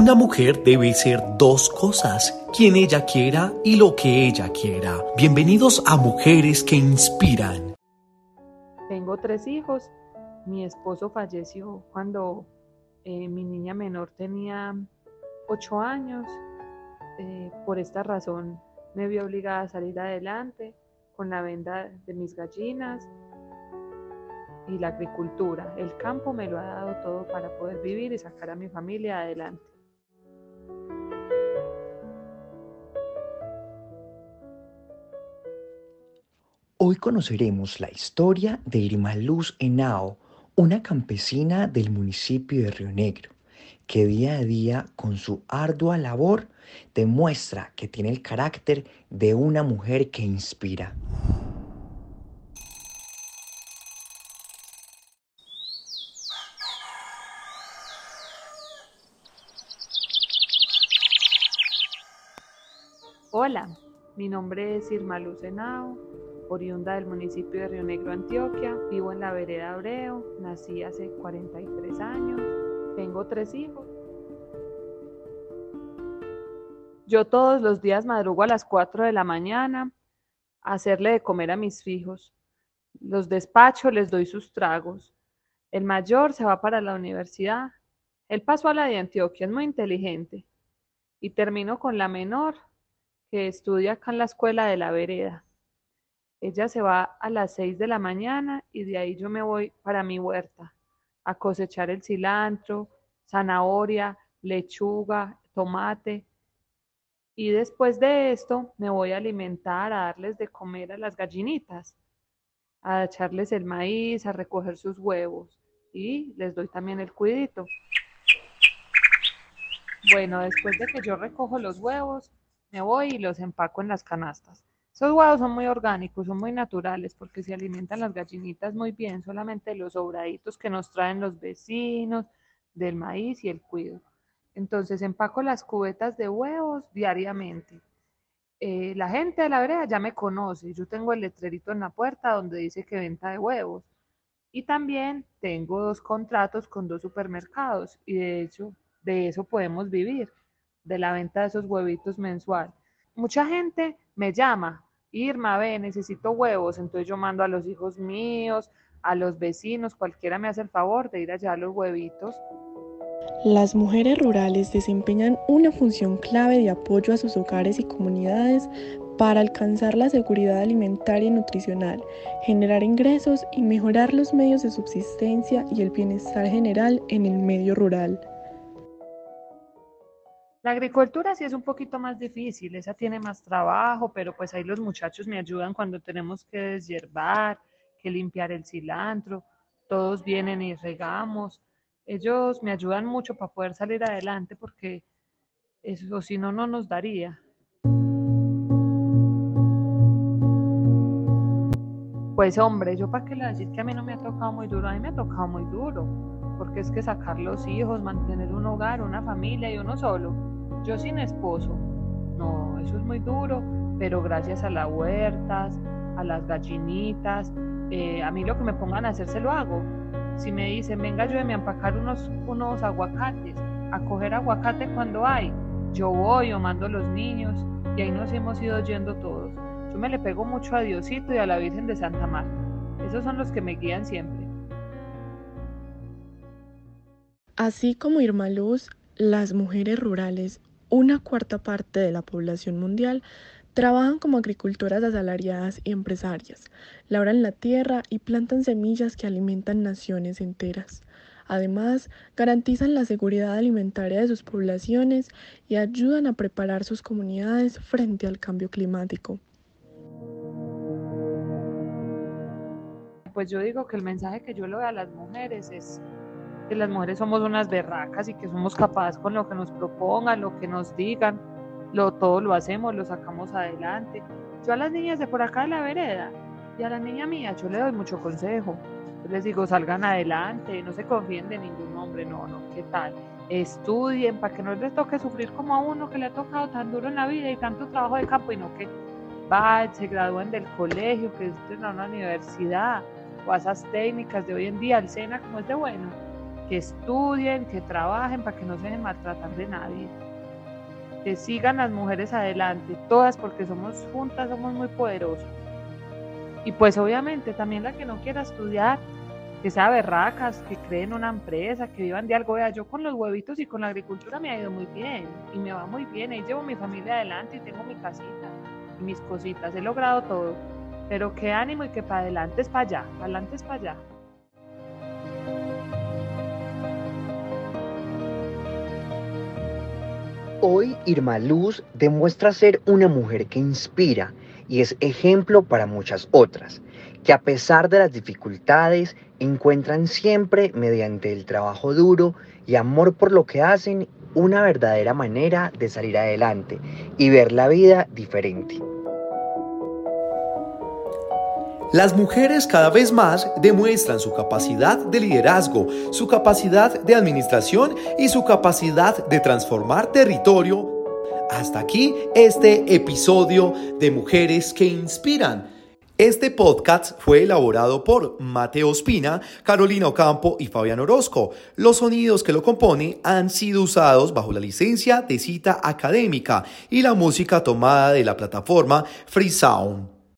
Una mujer debe ser dos cosas, quien ella quiera y lo que ella quiera. Bienvenidos a Mujeres que Inspiran. Tengo tres hijos. Mi esposo falleció cuando eh, mi niña menor tenía ocho años. Eh, por esta razón me vi obligada a salir adelante con la venda de mis gallinas y la agricultura. El campo me lo ha dado todo para poder vivir y sacar a mi familia adelante. Hoy conoceremos la historia de Irma Luz Henao, una campesina del municipio de Río Negro, que día a día con su ardua labor demuestra que tiene el carácter de una mujer que inspira. Hola, mi nombre es Irma Luz Henao oriunda del municipio de Río Negro, Antioquia. Vivo en la vereda Abreu, nací hace 43 años, tengo tres hijos. Yo todos los días madrugo a las 4 de la mañana a hacerle de comer a mis hijos. Los despacho, les doy sus tragos. El mayor se va para la universidad. Él pasó a la de Antioquia, es muy inteligente. Y termino con la menor, que estudia acá en la escuela de la vereda. Ella se va a las 6 de la mañana y de ahí yo me voy para mi huerta a cosechar el cilantro, zanahoria, lechuga, tomate. Y después de esto me voy a alimentar, a darles de comer a las gallinitas, a echarles el maíz, a recoger sus huevos y les doy también el cuidito. Bueno, después de que yo recojo los huevos, me voy y los empaco en las canastas. Esos huevos son muy orgánicos, son muy naturales porque se alimentan las gallinitas muy bien, solamente los sobraditos que nos traen los vecinos, del maíz y el cuido. Entonces empaco las cubetas de huevos diariamente. Eh, la gente de la vereda ya me conoce, yo tengo el letrerito en la puerta donde dice que venta de huevos. Y también tengo dos contratos con dos supermercados y de hecho de eso podemos vivir, de la venta de esos huevitos mensual. Mucha gente me llama, Irma, ve, necesito huevos, entonces yo mando a los hijos míos, a los vecinos, cualquiera me hace el favor de ir allá a los huevitos. Las mujeres rurales desempeñan una función clave de apoyo a sus hogares y comunidades para alcanzar la seguridad alimentaria y nutricional, generar ingresos y mejorar los medios de subsistencia y el bienestar general en el medio rural. La agricultura sí es un poquito más difícil, esa tiene más trabajo, pero pues ahí los muchachos me ayudan cuando tenemos que deshiervar, que limpiar el cilantro, todos vienen y regamos. Ellos me ayudan mucho para poder salir adelante porque eso si no, no nos daría. Pues hombre, yo para qué le decir que a mí no me ha tocado muy duro, a mí me ha tocado muy duro, porque es que sacar los hijos, mantener un hogar, una familia y uno solo, yo sin esposo, no, eso es muy duro, pero gracias a las huertas, a las gallinitas, eh, a mí lo que me pongan a hacer se lo hago. Si me dicen, venga, yo a empacar unos, unos aguacates, a coger aguacate cuando hay, yo voy o mando a los niños y ahí nos hemos ido yendo todos. Yo me le pego mucho a Diosito y a la Virgen de Santa Marta. Esos son los que me guían siempre. Así como Irma Luz, las mujeres rurales una cuarta parte de la población mundial trabajan como agricultoras asalariadas y empresarias, labran la tierra y plantan semillas que alimentan naciones enteras. Además, garantizan la seguridad alimentaria de sus poblaciones y ayudan a preparar sus comunidades frente al cambio climático. Pues yo digo que el mensaje que yo le doy a las mujeres es que las mujeres somos unas berracas y que somos capaces con lo que nos propongan, lo que nos digan, lo, todo lo hacemos, lo sacamos adelante. Yo a las niñas de por acá de la vereda y a la niña mía, yo le doy mucho consejo. Yo les digo, salgan adelante, no se confíen de ningún hombre, no, no, ¿qué tal? Estudien para que no les toque sufrir como a uno que le ha tocado tan duro en la vida y tanto trabajo de campo y no que vayan, se gradúen del colegio, que estén a una universidad o a esas técnicas de hoy en día, el SENA como es de bueno que estudien, que trabajen para que no se dejen maltratar de nadie. Que sigan las mujeres adelante, todas porque somos juntas, somos muy poderosas. Y pues obviamente también la que no quiera estudiar, que sea berracas, que creen una empresa, que vivan de algo. Vea, yo con los huevitos y con la agricultura me ha ido muy bien y me va muy bien. Ahí llevo mi familia adelante y tengo mi casita y mis cositas. He logrado todo. Pero qué ánimo y que para adelante es para allá, para adelante es para allá. Hoy Irma Luz demuestra ser una mujer que inspira y es ejemplo para muchas otras, que a pesar de las dificultades encuentran siempre mediante el trabajo duro y amor por lo que hacen una verdadera manera de salir adelante y ver la vida diferente. Las mujeres cada vez más demuestran su capacidad de liderazgo, su capacidad de administración y su capacidad de transformar territorio. Hasta aquí este episodio de Mujeres que Inspiran. Este podcast fue elaborado por Mateo Espina, Carolina Ocampo y Fabián Orozco. Los sonidos que lo componen han sido usados bajo la licencia de cita académica y la música tomada de la plataforma Free Sound.